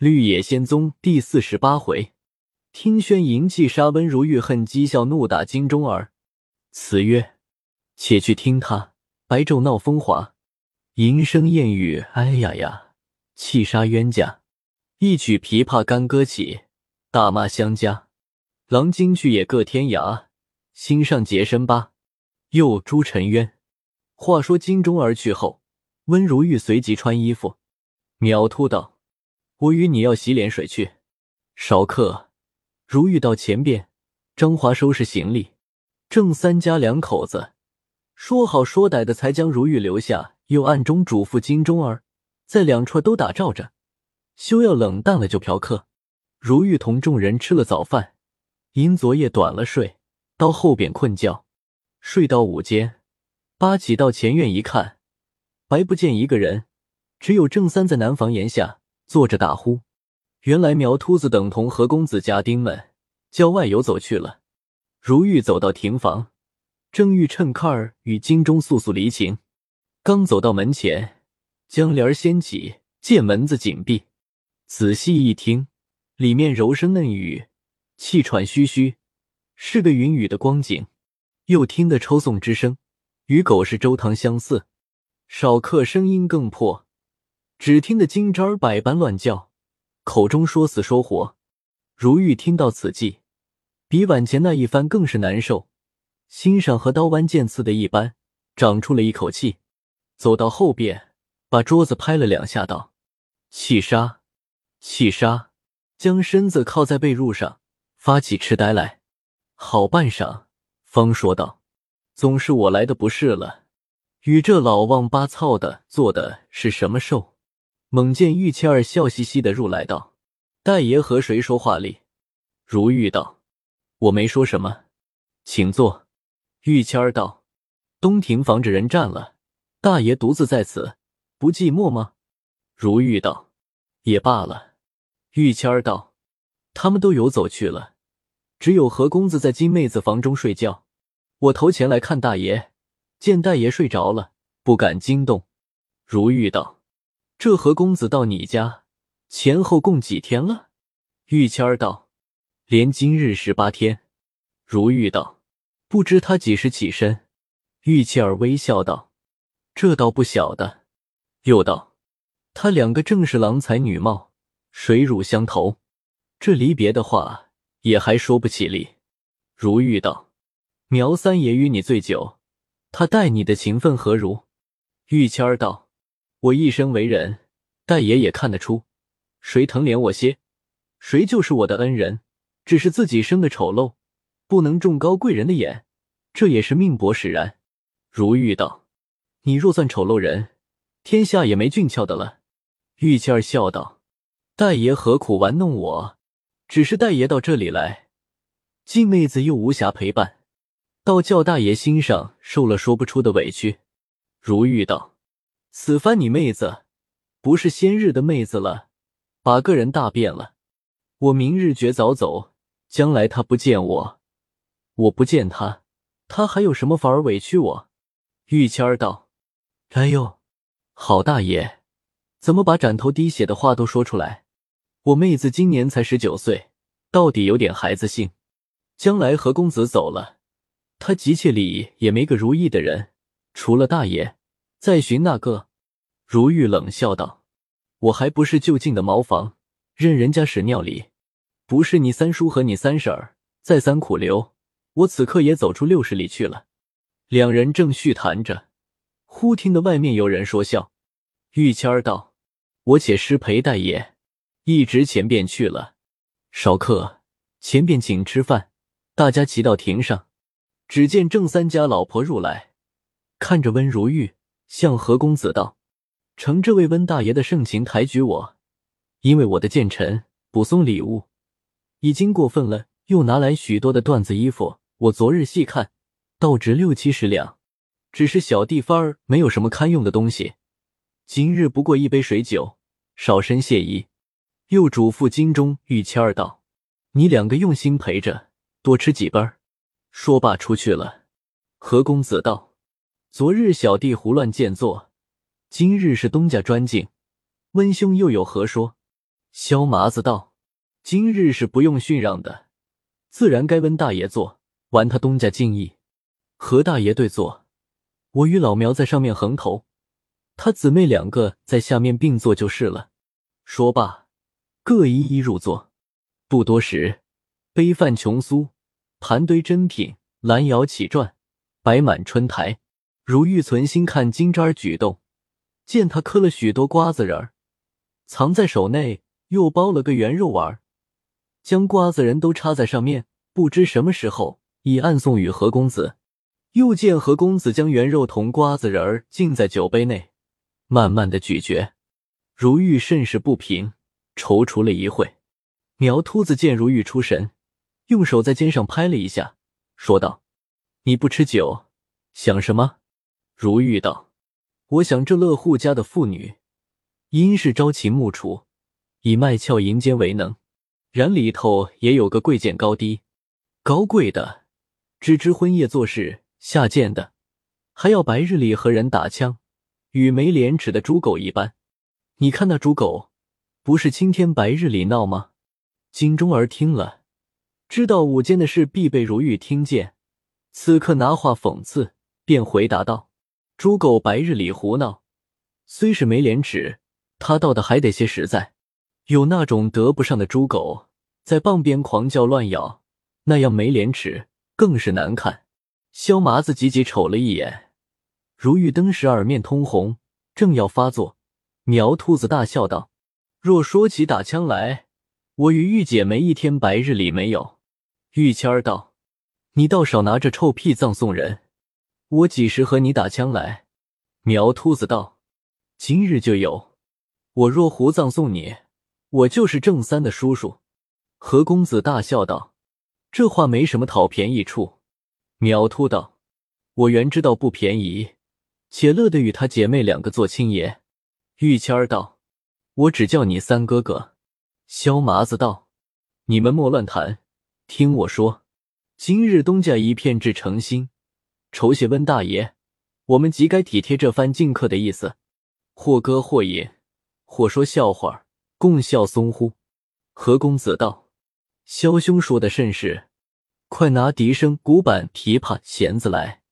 绿野仙踪第四十八回，听轩迎气杀温如玉，恨讥笑怒打金钟儿。词曰：且去听他白昼闹风华，吟声燕语哎呀呀，气杀冤家。一曲琵琶干歌起，大骂相加。郎今去也各天涯，心上结深疤。又朱沉冤。话说金钟儿去后，温如玉随即穿衣服，秒突道。我与你要洗脸水去，少客。如玉到前边，张华收拾行李，郑三家两口子说好说歹的，才将如玉留下，又暗中嘱咐金钟儿，在两处都打照着，休要冷淡了就嫖客。如玉同众人吃了早饭，因昨夜短了睡，到后边困觉，睡到午间，八起到前院一看，白不见一个人，只有郑三在南房檐下。坐着打呼，原来苗秃子等同何公子家丁们郊外游走去了。如玉走到亭房，正欲趁客儿与金钟速速离情，刚走到门前，将帘掀起，见门子紧闭，仔细一听，里面柔声嫩语，气喘吁吁，是个云雨的光景。又听得抽送之声，与狗是周堂相似，少客声音更破。只听得金吒儿百般乱叫，口中说死说活。如玉听到此际，比晚前那一番更是难受，心上和刀剜剑刺的一般，长出了一口气。走到后边，把桌子拍了两下，道：“气杀，气杀！”将身子靠在被褥上，发起痴呆来。好半晌，方说道：“总是我来的不是了，与这老王八操的做的是什么寿？”猛见玉谦儿笑嘻嘻的入来道：“大爷和谁说话哩？”如玉道：“我没说什么，请坐。”玉谦儿道：“东庭防着人占了，大爷独自在此，不寂寞吗？”如玉道：“也罢了。”玉谦儿道：“他们都游走去了，只有何公子在金妹子房中睡觉。我头前来看大爷，见大爷睡着了，不敢惊动。”如玉道。这何公子到你家前后共几天了？玉谦儿道：“连今日十八天。”如玉道：“不知他几时起身？”玉谦儿微笑道：“这倒不晓得。”又道：“他两个正是郎才女貌，水乳相投，这离别的话也还说不起哩。”如玉道：“苗三爷与你醉酒，他待你的情分何如？”玉谦儿道。我一生为人，大爷也看得出，谁疼怜我些，谁就是我的恩人。只是自己生的丑陋，不能中高贵人的眼，这也是命薄使然。如玉道：“你若算丑陋人，天下也没俊俏的了。”玉谦儿笑道：“大爷何苦玩弄我？只是大爷到这里来，静妹子又无暇陪伴，倒叫大爷心上受了说不出的委屈。”如玉道。此番你妹子不是先日的妹子了，把个人大变了。我明日绝早走，将来他不见我，我不见他，他还有什么法儿委屈我？玉谦儿道：“哎呦，好大爷，怎么把斩头滴血的话都说出来？我妹子今年才十九岁，到底有点孩子性。将来何公子走了，他急切里也没个如意的人，除了大爷。”再寻那个，如玉冷笑道：“我还不是就近的茅房，任人家屎尿里。不是你三叔和你三婶儿再三苦留，我此刻也走出六十里去了。”两人正叙谈着，忽听得外面有人说笑。玉谦儿道：“我且失陪大爷，一直前便去了。少客，前便请吃饭。”大家齐到亭上，只见郑三家老婆入来，看着温如玉。向何公子道：“承这位温大爷的盛情抬举我，因为我的谏臣补送礼物已经过分了，又拿来许多的缎子衣服。我昨日细看，倒值六七十两。只是小地方儿没有什么堪用的东西。今日不过一杯水酒，少身谢意。”又嘱咐金钟、玉谦儿道：“你两个用心陪着，多吃几杯。”说罢出去了。何公子道。昨日小弟胡乱见作，今日是东家专敬，温兄又有何说？萧麻子道：“今日是不用训让的，自然该温大爷坐，玩他东家敬意。和大爷对坐，我与老苗在上面横头，他姊妹两个在下面并坐就是了。”说罢，各一一入座。不多时，杯饭琼酥，盘堆珍品，兰肴起馔，摆满春台。如玉存心看金吒举动，见他磕了许多瓜子仁儿，藏在手内。又包了个圆肉丸，将瓜子仁都插在上面，不知什么时候已暗送与何公子。又见何公子将圆肉同瓜子仁儿浸在酒杯内，慢慢的咀嚼。如玉甚是不平，踌躇了一会。苗秃子见如玉出神，用手在肩上拍了一下，说道：“你不吃酒，想什么？”如玉道：“我想这乐户家的妇女，因是朝秦暮楚。”以卖俏银坚为能，然里头也有个贵贱高低，高贵的只知婚夜做事，下贱的还要白日里和人打枪，与没廉耻的猪狗一般。你看那猪狗，不是青天白日里闹吗？金钟儿听了，知道午间的事必被如玉听见，此刻拿话讽刺，便回答道：“猪狗白日里胡闹，虽是没廉耻，他倒的还得些实在。”有那种得不上的猪狗在傍边狂叫乱咬，那样没廉耻，更是难看。萧麻子急急瞅了一眼，如玉登时耳面通红，正要发作，苗兔子大笑道：“若说起打枪来，我与玉姐没一天白日里没有。”玉谦儿道：“你倒少拿着臭屁葬送人，我几时和你打枪来？”苗秃子道：“今日就有，我若胡葬送你。”我就是郑三的叔叔，何公子大笑道：“这话没什么讨便宜处。”苗秃道：“我原知道不便宜，且乐得与他姐妹两个做亲爷。”玉谦儿道：“我只叫你三哥哥。”萧麻子道：“你们莫乱谈，听我说。今日东家一片至诚心，酬谢温大爷，我们即该体贴这番敬客的意思，或歌或饮，或说笑话。”共笑松乎？何公子道：“萧兄说的甚是，快拿笛声、鼓板、琵琶、弦子来，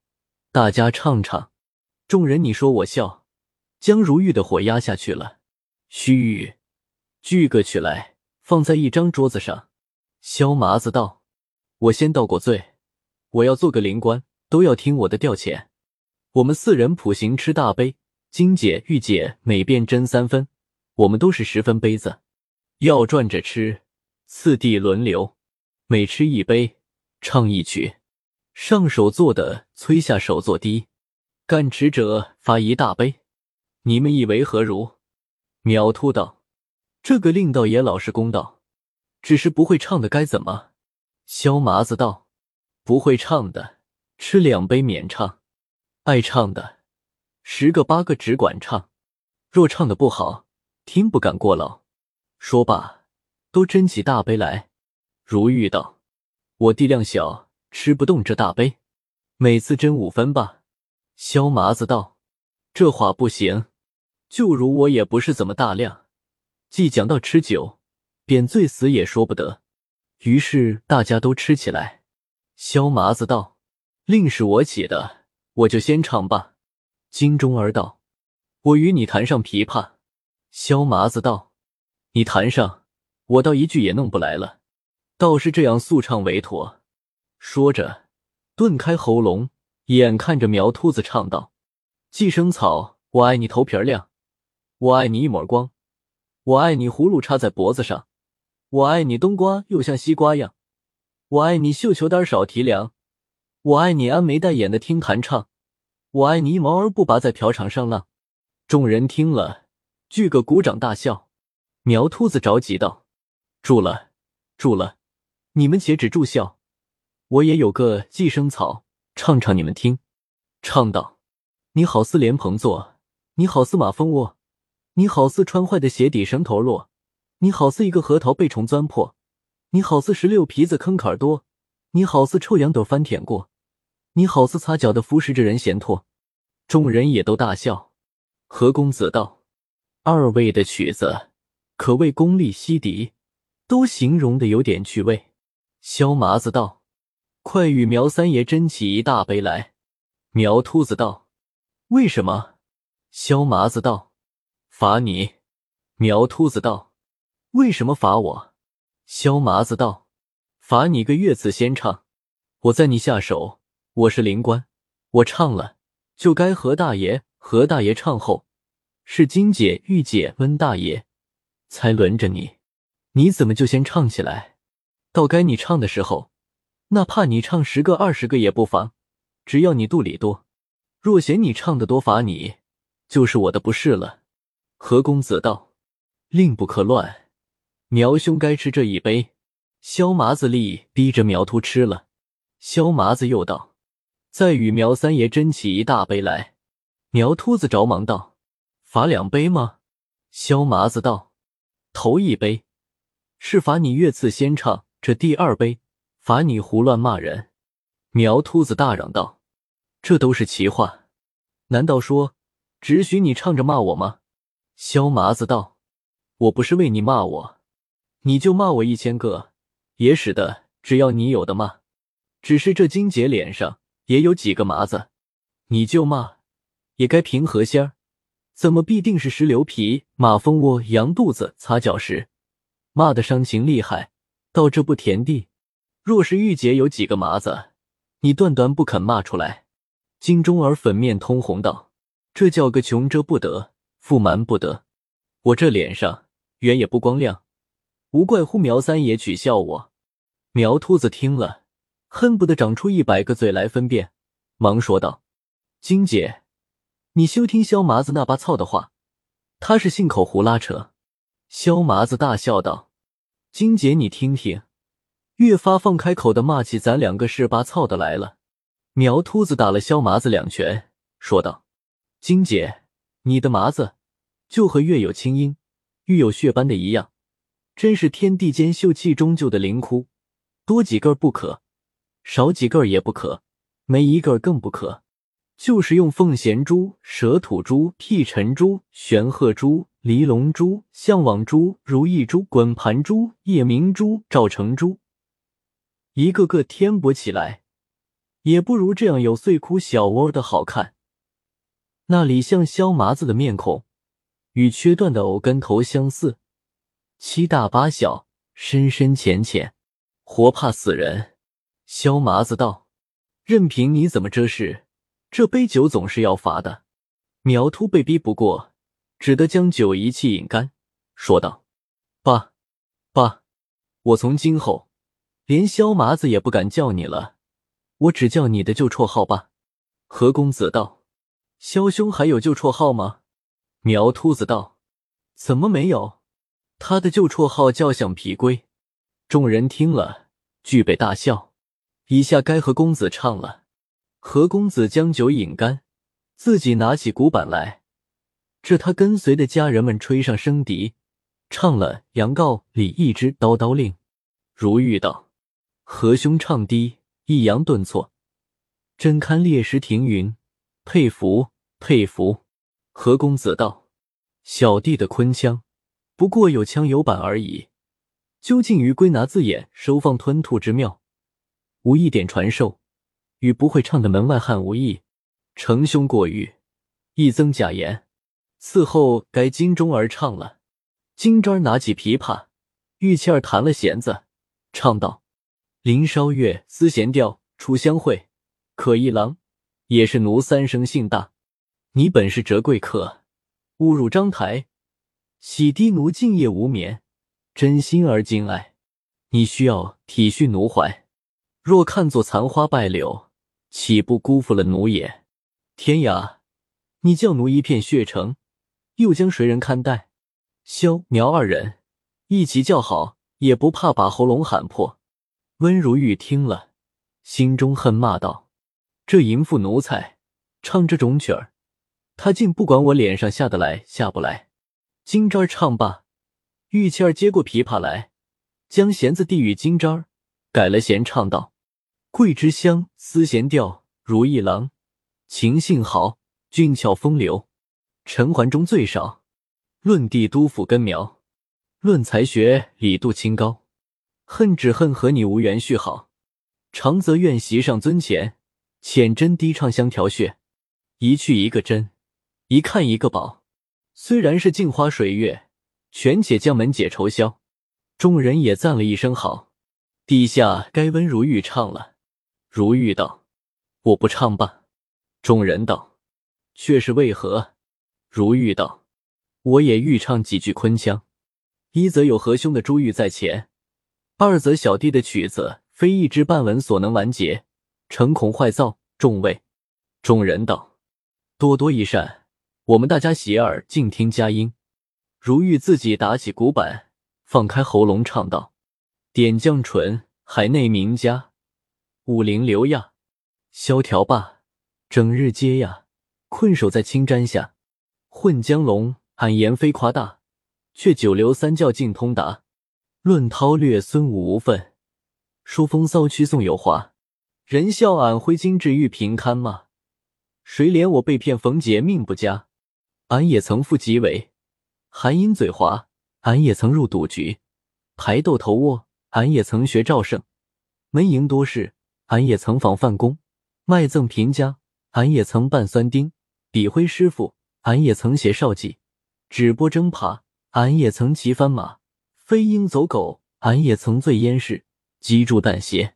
大家唱唱。”众人你说我笑，将如玉的火压下去了。须锯个曲来，放在一张桌子上。萧麻子道：“我先道过罪，我要做个灵官，都要听我的调遣。我们四人普行吃大杯，金姐、玉姐每边斟三分。”我们都是十分杯子，要转着吃，次第轮流，每吃一杯，唱一曲。上手做的催下手做低，干持者罚一大杯。你们以为何如？苗秃道：“这个令道爷老实公道，只是不会唱的该怎么？”萧麻子道：“不会唱的，吃两杯免唱；爱唱的，十个八个只管唱。若唱的不好。”听不敢过劳。说罢，都斟起大杯来。如玉道：“我地量小，吃不动这大杯，每次斟五分吧。”萧麻子道：“这话不行。就如我也不是怎么大量，既讲到吃酒，便醉死也说不得。”于是大家都吃起来。萧麻子道：“令是我起的，我就先唱罢。”金钟儿道：“我与你弹上琵琶。”萧麻子道：“你弹上，我倒一句也弄不来了。倒是这样速唱为妥。”说着，顿开喉咙，眼看着苗秃子唱道：“寄生草，我爱你头皮亮，我爱你一抹光，我爱你葫芦插在脖子上，我爱你冬瓜又像西瓜样，我爱你绣球单少提梁，我爱你安眉戴眼的听弹唱，我爱你一毛而不拔在嫖场上浪。”众人听了。巨个鼓掌大笑，苗秃子着急道：“住了，住了！你们且止住笑，我也有个寄生草，唱唱你们听。”唱道：“你好似莲蓬座，你好似马蜂窝，你好似穿坏的鞋底绳头落，你好似一个核桃被虫钻破，你好似石榴皮子坑坎多，你好似臭羊斗翻舔过，你好似擦脚的服侍着人闲拓。”众人也都大笑。何公子道。二位的曲子可谓功力西敌，都形容的有点趣味。萧麻子道：“快与苗三爷斟起一大杯来。”苗秃子道：“为什么？”萧麻子道：“罚你。”苗秃子道：“为什么罚我？”萧麻子道：“罚你个月次先唱。我在你下手，我是灵官，我唱了就该何大爷、何大爷唱后，是金姐、玉姐、温大爷才轮着你。你怎么就先唱起来？到该你唱的时候，哪怕你唱十个、二十个也不妨，只要你肚里多。若嫌你唱的多，罚你，就是我的不是了。”何公子道：“令不可乱。”苗兄该吃这一杯，萧麻子立逼着苗秃吃了。萧麻子又道：“再与苗三爷斟起一大杯来。”苗秃子着忙道：“罚两杯吗？”萧麻子道：“头一杯是罚你月次先唱，这第二杯罚你胡乱骂人。”苗秃子大嚷道：“这都是奇话，难道说只许你唱着骂我吗？”萧麻子道：“我不是为你骂我。”你就骂我一千个，也使得，只要你有的骂。只是这金姐脸上也有几个麻子，你就骂，也该平和些儿。怎么必定是石榴皮、马蜂窝、羊肚子、擦脚石，骂的伤情厉害，到这步田地。若是玉姐有几个麻子，你断断不肯骂出来。金钟儿粉面通红道：“这叫个穷遮不得，富瞒不得。我这脸上原也不光亮。”无怪乎苗三爷取笑我。苗秃子听了，恨不得长出一百个嘴来分辨，忙说道：“金姐，你休听萧麻子那把操的话，他是信口胡拉扯。”萧麻子大笑道：“金姐，你听听，越发放开口的骂起咱两个是八操的来了。”苗秃子打了萧麻子两拳，说道：“金姐，你的麻子就和月有清音、玉有血般的一样。”真是天地间秀气中就的灵窟，多几个不可，少几个也不可，没一个更不可。就是用凤衔珠、蛇吐珠、辟尘珠、玄鹤珠、离龙珠、象网珠、如意珠、滚盘珠、夜明珠、照成珠，一个个添补起来，也不如这样有碎窟小窝的好看。那里像削麻子的面孔，与缺断的藕根头相似。七大八小，深深浅浅，活怕死人。萧麻子道：“任凭你怎么遮事，这杯酒总是要罚的。”苗秃被逼不过，只得将酒一气饮干，说道：“爸，爸，我从今后连萧麻子也不敢叫你了，我只叫你的旧绰号吧。”何公子道：“萧兄还有旧绰号吗？”苗秃子道：“怎么没有？”他的旧绰号叫响皮龟，众人听了俱被大笑。以下该何公子唱了。何公子将酒饮干，自己拿起鼓板来，这他跟随的家人们吹上笙笛，唱了《杨告李一之叨叨令》。如玉道：“何兄唱低，抑扬顿挫，真堪烈士停云，佩服佩服。”何公子道：“小弟的昆腔。”不过有腔有板而已，究竟于归纳字眼、收放吞吐之妙，无一点传授，与不会唱的门外汉无异。成兄过誉，亦增假言。伺候该金钟儿唱了，金钟儿拿起琵琶，玉倩儿弹了弦子，唱道：“林梢月，丝弦调，初相会，可一郎，也是奴三生性大。你本是折贵客，误入章台。”洗涤奴静夜无眠，真心而敬爱，你需要体恤奴怀。若看作残花败柳，岂不辜负了奴也？天涯，你叫奴一片血成，又将谁人看待？萧苗二人一起叫好，也不怕把喉咙喊破。温如玉听了，心中恨骂道：“这淫妇奴才，唱这种曲儿，他竟不管我脸上下得来下不来。”金吒儿唱罢，玉倩儿接过琵琶来，将弦子递与金吒儿，改了弦，唱道：“桂枝香，丝弦调，如意郎，情性好，俊俏风流。陈环中最少，论帝都府根苗。论才学，李杜清高；恨只恨和你无缘续好。长则愿席上尊前，浅斟低唱相调穴。一去一个真，一看一个宝。虽然是镜花水月，权且将门解愁消。众人也赞了一声好。地下该温如玉唱了。如玉道：“我不唱罢。”众人道：“却是为何？”如玉道：“我也欲唱几句昆腔。一则有何兄的珠玉在前，二则小弟的曲子非一知半文所能完结，诚恐坏噪。”众位众人道：“多多益善，我们大家洗耳静听佳音。”如玉自己打起鼓板。放开喉咙唱道：“点绛唇，海内名家；武陵流呀，萧条罢，整日嗟呀。困守在青毡下，混江龙。俺言非夸大，却九流三教尽通达。论韬略，孙武无分；说风骚，曲宋有华。人笑俺挥金志玉平堪吗？谁怜我被骗冯杰命不佳？俺也曾赴极为，含阴嘴滑。”俺也曾入赌局，排斗头窝；俺也曾学赵胜，门营多事；俺也曾访范公，卖赠贫家；俺也曾扮酸丁，笔挥师傅；俺也曾写少记，只播征爬；俺也曾骑翻马，飞鹰走狗；俺也曾醉烟市，击筑弹鞋；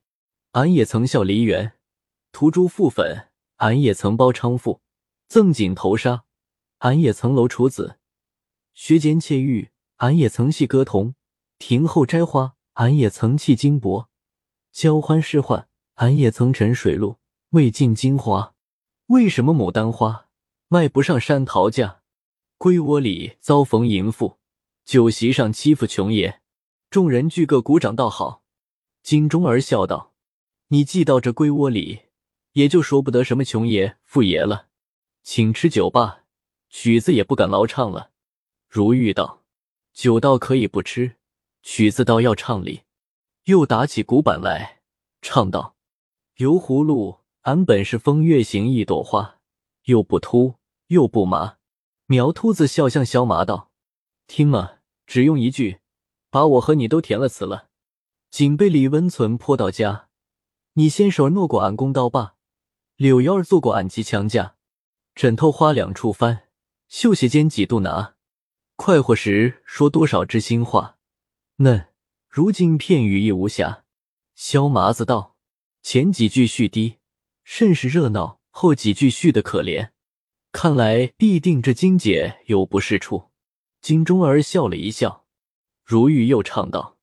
俺也曾笑梨园，涂朱覆粉；俺也曾包娼妇，赠锦头纱；俺也曾楼处子，学奸窃玉。俺也曾戏歌童，庭后摘花；俺也曾弃金帛，交欢失换；俺也曾沉水路，未尽金华。为什么牡丹花卖不上山桃价？龟窝里遭逢淫妇，酒席上欺负穷爷。众人俱各鼓掌道好。金钟儿笑道：“你既到这龟窝里，也就说不得什么穷爷富爷了。请吃酒罢，曲子也不敢劳唱了。”如玉道。酒倒可以不吃，曲子倒要唱哩。又打起鼓板来，唱道：“油葫芦，俺本是风月行一朵花，又不秃又不麻。”苗秃子笑向萧麻道：“听嘛，只用一句，把我和你都填了词了。仅被李温存泼到家，你先手诺过俺弓刀把，柳腰儿做过俺骑墙架，枕头花两处翻，绣鞋尖几度拿。”快活时说多少知心话，嫩如今片语亦无暇。萧麻子道：“前几句续低，甚是热闹；后几句续的可怜，看来必定这金姐有不是处。”金钟儿笑了一笑，如玉又唱道：“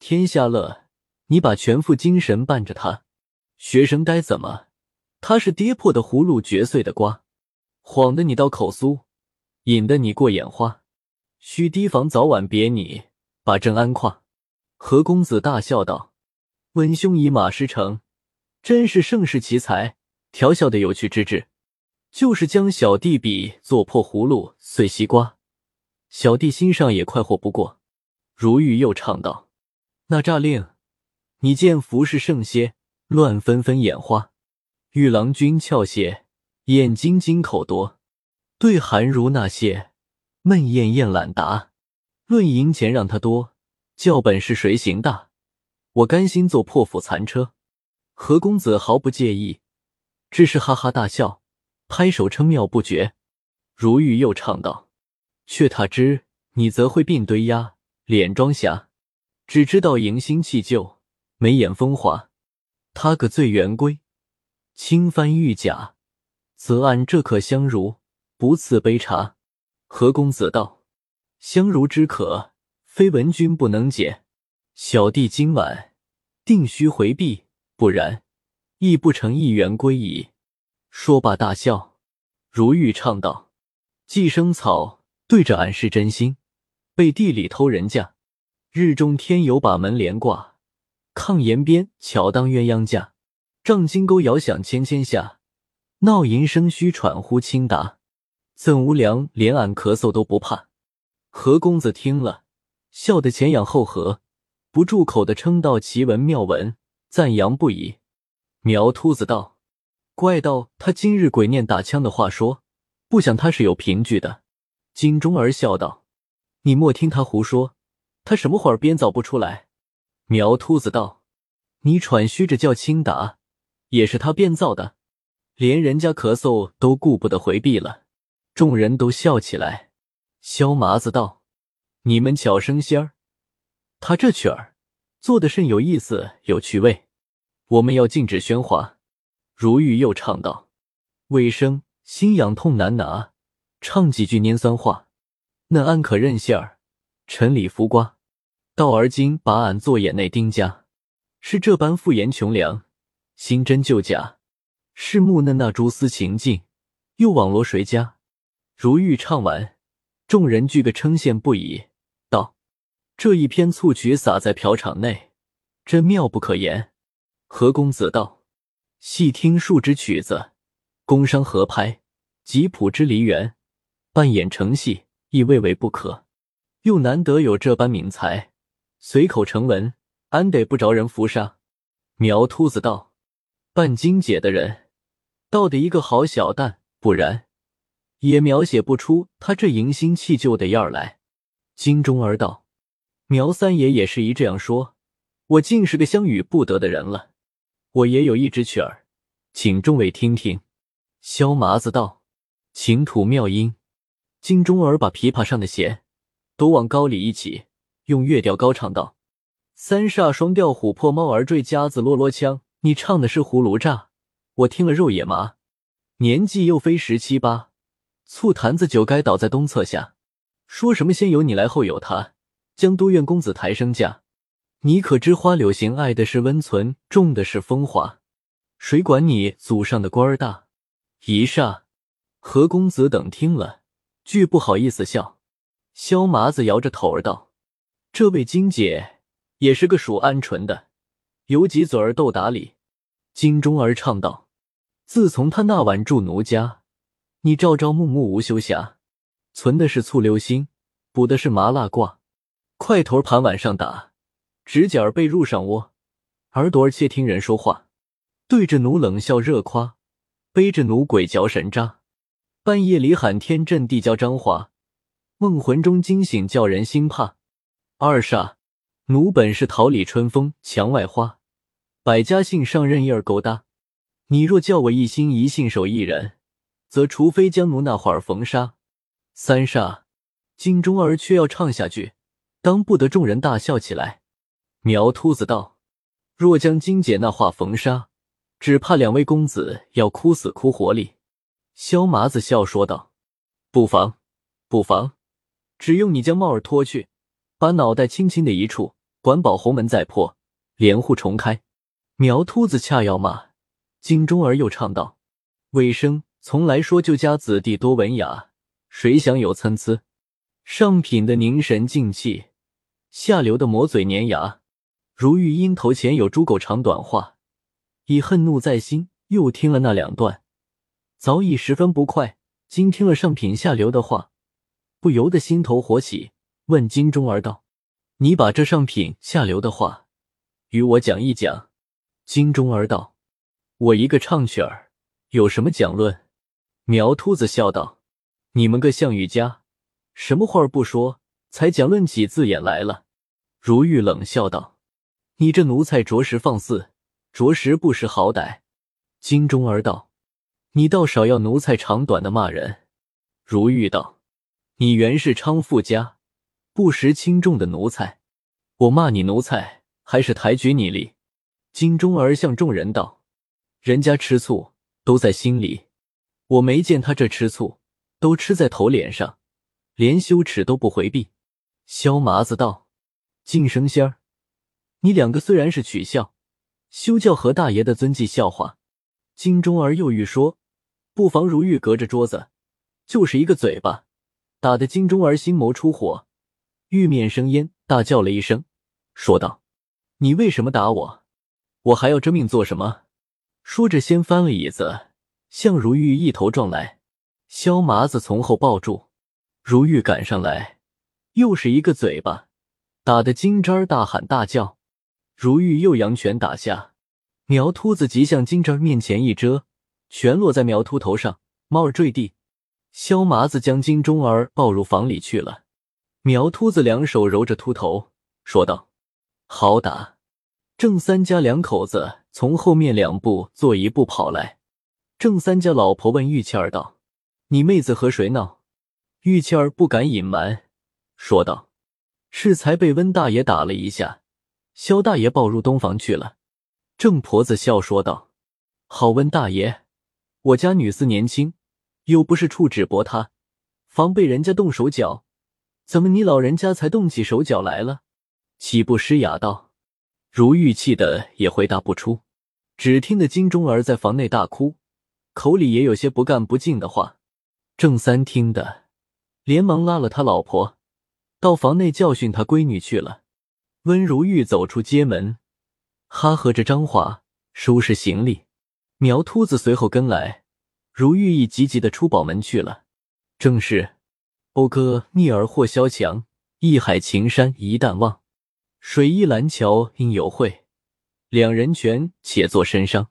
天下乐，你把全副精神伴着他。学生该怎么？他是跌破的葫芦，嚼碎的瓜，晃得你到口酥，引得你过眼花。”须提防早晚别你，把朕安跨。何公子大笑道：“温兄以马师承，真是盛世奇才，调笑的有趣之至。就是将小弟比作破葫芦碎西瓜，小弟心上也快活不过。”如玉又唱道：“那诈令，你见服饰盛些，乱纷纷眼花。玉郎君俏些，眼睛金口多，对寒如那些。”闷艳艳懒答，论银钱让他多，叫本事谁行大？我甘心做破釜残车。何公子毫不介意，只是哈哈大笑，拍手称妙不绝。如玉又唱道：“却他知你则会鬓堆压，脸妆霞，只知道迎新弃旧，眉眼风华。他个醉元归，轻翻玉甲，则按这可相如，不赐杯茶。”何公子道：“相如之渴，非文君不能解。小弟今晚定须回避，不然亦不成一元归矣。”说罢大笑。如玉唱道：“寄生草对着俺是真心，背地里偷人家。日中天有把门帘挂，炕沿边巧当鸳鸯架。丈金钩遥响千千下，闹银声虚喘呼轻答。”怎无良，连俺咳嗽都不怕。何公子听了，笑得前仰后合，不住口的称道奇文妙文，赞扬不已。苗秃子道：“怪道他今日鬼念打枪的话说，不想他是有凭据的。”金钟儿笑道：“你莫听他胡说，他什么话编造不出来？苗秃子道：“你喘吁着叫青达，也是他编造的，连人家咳嗽都顾不得回避了。”众人都笑起来。萧麻子道：“你们巧生仙儿，他这曲儿做的甚有意思，有趣味。我们要禁止喧哗。”如玉又唱道：“卫生心痒痛难拿，唱几句拈酸话，那安可任馅儿，陈里浮瓜。到而今把俺做眼内丁家，是这般敷衍穷良，新真旧假，是木嫩那蛛丝情境，又网罗谁家？”如玉唱完，众人俱个称羡不已，道：“这一篇醋曲洒在瓢场内，真妙不可言。”何公子道：“细听数支曲子，宫商合拍，吉普之梨园，扮演成戏，亦未为不可。又难得有这般敏才，随口成文，安得不着人扶杀？”苗秃子道：“扮金姐的人，倒得一个好小旦，不然。”也描写不出他这迎新弃旧的样儿来。金钟儿道：“苗三爷也是一这样说，我竟是个相与不得的人了。我也有一支曲儿，请众位听听。”萧麻子道：“请吐妙音。”金钟儿把琵琶上的弦都往高里一起，用乐调高唱道：“三煞双调，琥珀猫儿坠，夹子落落枪。你唱的是葫芦炸，我听了肉也麻。年纪又非十七八。”醋坛子酒该倒在东侧下，说什么先有你来后有他，将都院公子抬升价。你可知花柳行爱的是温存，重的是风华，谁管你祖上的官儿大？一霎，何公子等听了，俱不好意思笑。萧麻子摇着头儿道：“这位金姐也是个属鹌鹑的，有几嘴儿斗打理。”金钟儿唱道：“自从他那晚住奴家。”你朝朝暮暮无休暇，存的是醋溜心，补的是麻辣挂，块头盘碗上打，指甲被褥上窝，耳朵儿窃听人说话，对着奴冷笑热夸，背着奴鬼嚼神渣，半夜里喊天震地叫张华，梦魂中惊醒叫人心怕。二煞，奴本是桃李春风墙外花，百家姓上任意儿勾搭，你若叫我一心一信守一人。则除非将奴那会儿缝杀，三煞，金钟儿却要唱下去，当不得众人大笑起来。苗秃子道：“若将金姐那话缝杀，只怕两位公子要哭死哭活里。”萧麻子笑说道：“不妨，不妨，只用你将帽儿脱去，把脑袋轻轻的一触，管保红门再破，帘户重开。”苗秃子恰要骂，金钟儿又唱道：“尾声。”从来说旧家子弟多文雅，谁想有参差？上品的凝神静气，下流的磨嘴粘牙。如玉因头前有猪狗长短话，已恨怒在心。又听了那两段，早已十分不快。今听了上品下流的话，不由得心头火起，问金钟儿道：“你把这上品下流的话与我讲一讲。”金钟儿道：“我一个唱曲儿，有什么讲论？”苗秃子笑道：“你们个项羽家，什么话不说，才讲论起字眼来了。”如玉冷笑道：“你这奴才着实放肆，着实不识好歹。”金钟儿道：“你倒少要奴才长短的骂人。”如玉道：“你原是昌富家，不识轻重的奴才，我骂你奴才，还是抬举你哩？”金钟儿向众人道：“人家吃醋都在心里。”我没见他这吃醋，都吃在头脸上，连羞耻都不回避。萧麻子道：“晋升仙儿，你两个虽然是取笑，休教何大爷的尊纪笑话。”金钟儿又欲说，不妨如玉隔着桌子，就是一个嘴巴，打得金钟儿心眸出火，玉面生烟，大叫了一声，说道：“你为什么打我？我还要这命做什么？”说着，先翻了椅子。向如玉一头撞来，萧麻子从后抱住，如玉赶上来，又是一个嘴巴，打得金吒儿大喊大叫。如玉又扬拳打下，苗秃子即向金吒面前一遮，拳落在苗秃头上，帽儿坠地。萧麻子将金钟儿抱入房里去了。苗秃子两手揉着秃头，说道：“好打。”郑三家两口子从后面两步做一步跑来。郑三家老婆问玉倩儿道：“你妹子和谁闹？”玉倩儿不敢隐瞒，说道：“是才被温大爷打了一下，肖大爷抱入东房去了。”郑婆子笑说道：“好问大爷，我家女婿年轻，又不是处指驳他，防被人家动手脚，怎么你老人家才动起手脚来了？岂不失雅道？”如玉气的也回答不出，只听得金钟儿在房内大哭，口里也有些不干不净的话。郑三听得，连忙拉了他老婆到房内教训他闺女去了。温如玉走出街门。哈和着张华收拾行李，苗秃子随后跟来。如玉一急急的出宝门去了。正是讴歌逆耳或萧墙，一海情山一旦忘。水一蓝桥应有会，两人全且作深商。